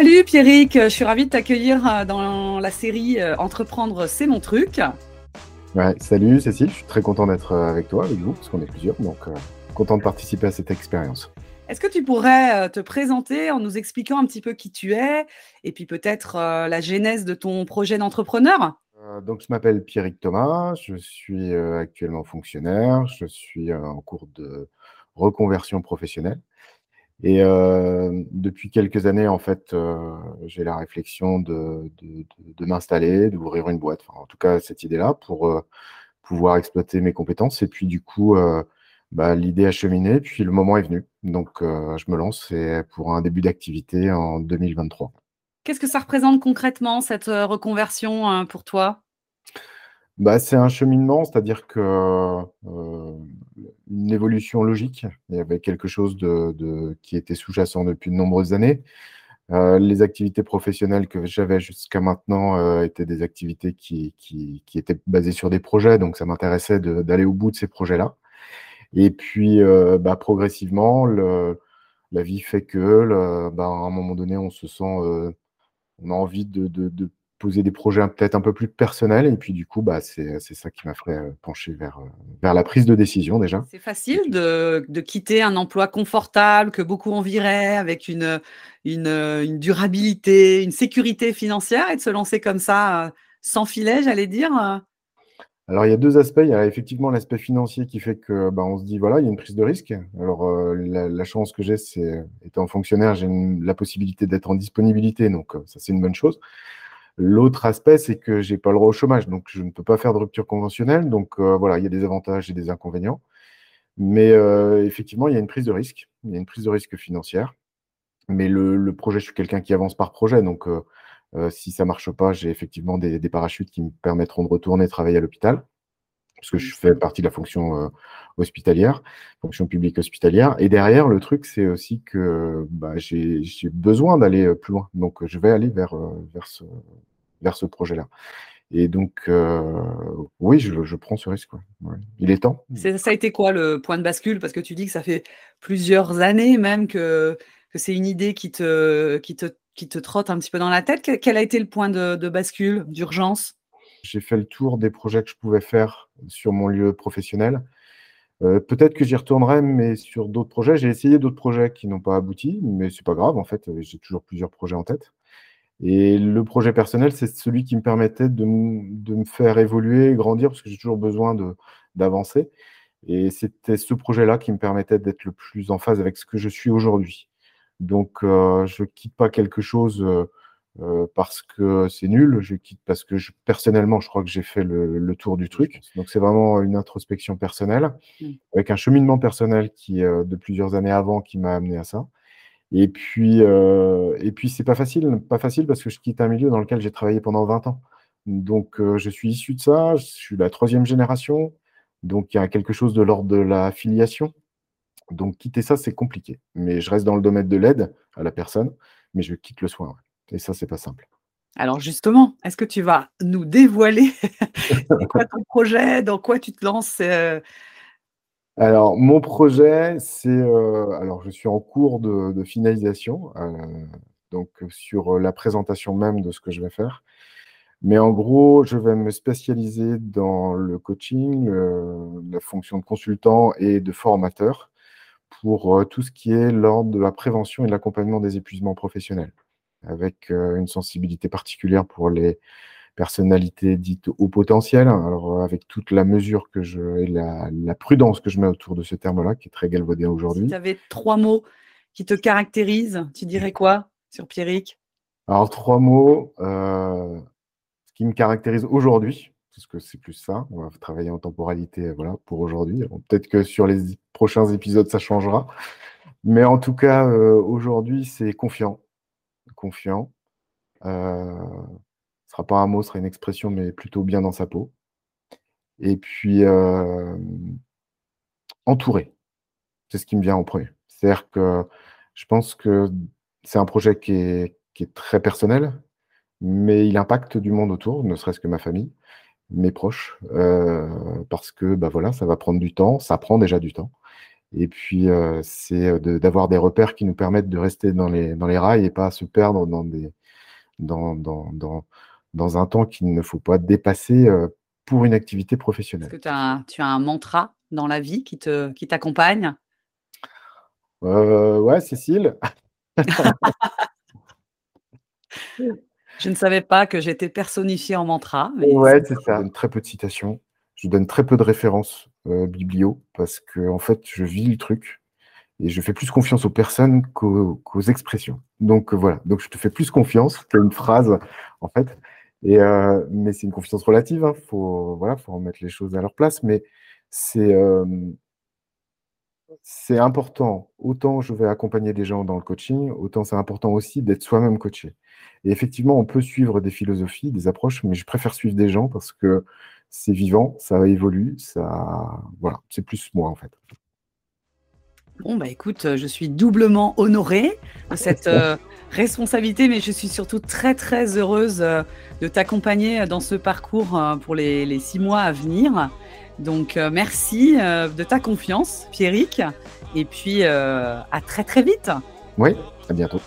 Salut Pierrick, je suis ravie de t'accueillir euh, dans la série euh, Entreprendre, c'est mon truc. Ouais, salut Cécile, je suis très content d'être euh, avec toi, avec vous, parce qu'on est plusieurs, donc content de participer à cette expérience. Est-ce que tu pourrais te présenter en nous expliquant un petit peu qui tu es et puis peut-être la genèse de ton projet d'entrepreneur? Donc, je m'appelle Pierrick Thomas, je suis actuellement fonctionnaire, je suis en cours de reconversion professionnelle. Et euh, depuis quelques années, en fait, euh, j'ai la réflexion de, de, m'installer, d'ouvrir une boîte. Enfin, en tout cas, cette idée-là pour euh, pouvoir exploiter mes compétences. Et puis, du coup, bah, l'idée a cheminé, puis le moment est venu. Donc, je me lance pour un début d'activité en 2023. Qu'est-ce que ça représente concrètement, cette reconversion pour toi? Bah, c'est un cheminement, c'est-à-dire que euh, une évolution logique. Il y avait quelque chose de, qui était sous-jacent depuis de nombreuses années. Euh, les activités professionnelles que j'avais jusqu'à maintenant euh, étaient des activités qui, étaient basées sur des projets, donc ça m'intéressait d'aller au bout de ces projets-là. Et puis, bah, progressivement, la vie fait que, à un moment donné, on se sent, on a envie de poser des projets peut-être un peu plus personnels. Et puis, du coup, bah, c'est ça qui m'a fait euh, pencher vers, euh, vers la prise de décision déjà. C'est facile de, de, quitter un emploi confortable que beaucoup enviraient, avec une, une, une, durabilité, une sécurité financière et de se lancer comme ça, euh, sans filet, j'allais dire alors, il y a deux aspects. Il y a effectivement l'aspect financier qui fait que bah, on se dit, voilà, il y a une prise de risque. Alors, la, chance que j'ai, c'est, étant fonctionnaire, j'ai la possibilité d'être en disponibilité. Donc, ça, c'est une bonne chose. L'autre aspect, c'est que j'ai pas le droit au chômage, donc je ne peux pas faire de rupture conventionnelle. Donc euh, voilà, il y a des avantages et des inconvénients. Mais euh, effectivement, il y a une prise de risque. Il y a une prise de risque financière. Mais le, projet, je suis quelqu'un qui avance par projet. Donc euh, si ça marche pas, j'ai effectivement des, parachutes qui me permettront de retourner travailler à l'hôpital. Parce que je fais partie de la fonction hospitalière, fonction publique hospitalière. Et derrière, le truc, c'est aussi que bah, j'ai besoin d'aller plus loin. Donc, je vais aller vers, vers ce, vers ce projet-là. Et donc, euh, oui, je, prends ce risque. Il est temps. Ça a été quoi le point de bascule? Parce que tu dis que ça fait plusieurs années même que, que c'est une idée qui te, qui, te, qui te trotte un petit peu dans la tête. Quel a été le point de, bascule, d'urgence? J'ai fait le tour des projets que je pouvais faire sur mon lieu professionnel. Euh, peut-être que j'y retournerai, mais sur d'autres projets. J'ai essayé d'autres projets qui n'ont pas abouti, mais c'est pas grave. En fait, j'ai toujours plusieurs projets en tête. Et le projet personnel, c'est celui qui me permettait de, me faire évoluer, grandir, parce que j'ai toujours besoin d'avancer. Et c'était ce projet-là qui me permettait d'être le plus en phase avec ce que je suis aujourd'hui. Donc, euh, je ne quitte pas quelque chose euh, euh, parce que c'est nul, je quitte parce que personnellement, je crois que j'ai fait le, tour du truc. Donc, c'est vraiment une introspection personnelle, mmh. avec un cheminement personnel qui, de plusieurs années avant, qui m'a amené à ça. Et puis, euh, et puis c'est pas facile, pas facile parce que je quitte un milieu dans lequel j'ai travaillé pendant 20 ans. Donc, euh, je suis issu de ça, je suis la troisième génération, donc il y a quelque chose de l'ordre de la filiation. Donc, quitter ça, c'est compliqué. Mais je reste dans le domaine de l'aide à la personne, mais je quitte le soin. Et ça, c'est pas simple. Alors justement, est-ce que tu vas nous dévoiler quoi ton projet, dans quoi tu te lances euh, alors, mon projet, c'est. Euh, alors, je suis en cours de, finalisation, euh, donc sur la présentation même de ce que je vais faire. Mais en gros, je vais me spécialiser dans le coaching, la fonction de consultant et de formateur pour tout ce qui est l'ordre de la prévention et de l'accompagnement des épuisements professionnels, avec une sensibilité particulière pour les personnalité dite au potentiel, alors euh, avec toute la mesure que je et la, prudence que je mets autour de ce terme-là, qui est très galvaudé aujourd'hui. Si tu avais trois mots qui te caractérisent, tu dirais quoi sur Pierrick? Alors, trois mots, euh, ce qui me caractérise aujourd'hui, parce que c'est plus ça, on va travailler en temporalité voilà, pour aujourd'hui. Peut-être que sur les prochains épisodes, ça changera. Mais en tout cas, euh, aujourd'hui, c'est confiant. Confiant. Euh, ce sera pas un mot, ce sera une expression, mais plutôt bien dans sa peau. Et puis, euh, entouré. C'est ce qui me vient en premier. C'est-à-dire que je pense que c'est un projet qui est, très personnel, mais il impacte du monde autour, ne serait-ce que ma famille, mes proches, euh, parce que bah ça va prendre du temps, ça prend déjà du temps. Et puis, c'est d'avoir des repères qui nous permettent de rester dans les, dans les rails et pas se perdre dans, des, dans, dans, dans, dans un temps qu'il ne faut pas dépasser pour une activité professionnelle. Est-ce que tu as un mantra dans la vie qui t'accompagne? Qui Ouais, Cécile. Je ne savais pas que j'étais personnifié en mantra. ouais, c'est ça. Je donne très peu de citations. Je donne très peu de références euh, biblio parce que en fait, je vis le truc et je fais plus confiance aux personnes qu'aux, expressions. Donc euh, voilà. Donc je te fais plus confiance qu'à une phrase en fait. Et euh, mais c'est une confiance relative. Hein. Faut voilà, faut remettre les choses à leur place. Mais c'est c'est important. Autant je vais accompagner des gens dans le coaching, autant c'est important aussi d'être soi-même coaché. Et effectivement, on peut suivre des philosophies, des approches, mais je préfère suivre des gens parce que c'est vivant, ça évolue, ça, voilà, c'est plus moi en fait. Bon bah écoute, je suis doublement honorée de cette euh, responsabilité, mais je suis surtout très très heureuse euh, de t'accompagner dans ce parcours euh, pour les, les, six mois à venir. Donc merci de ta confiance, Pierrick, et puis à très très vite. Oui, à bientôt.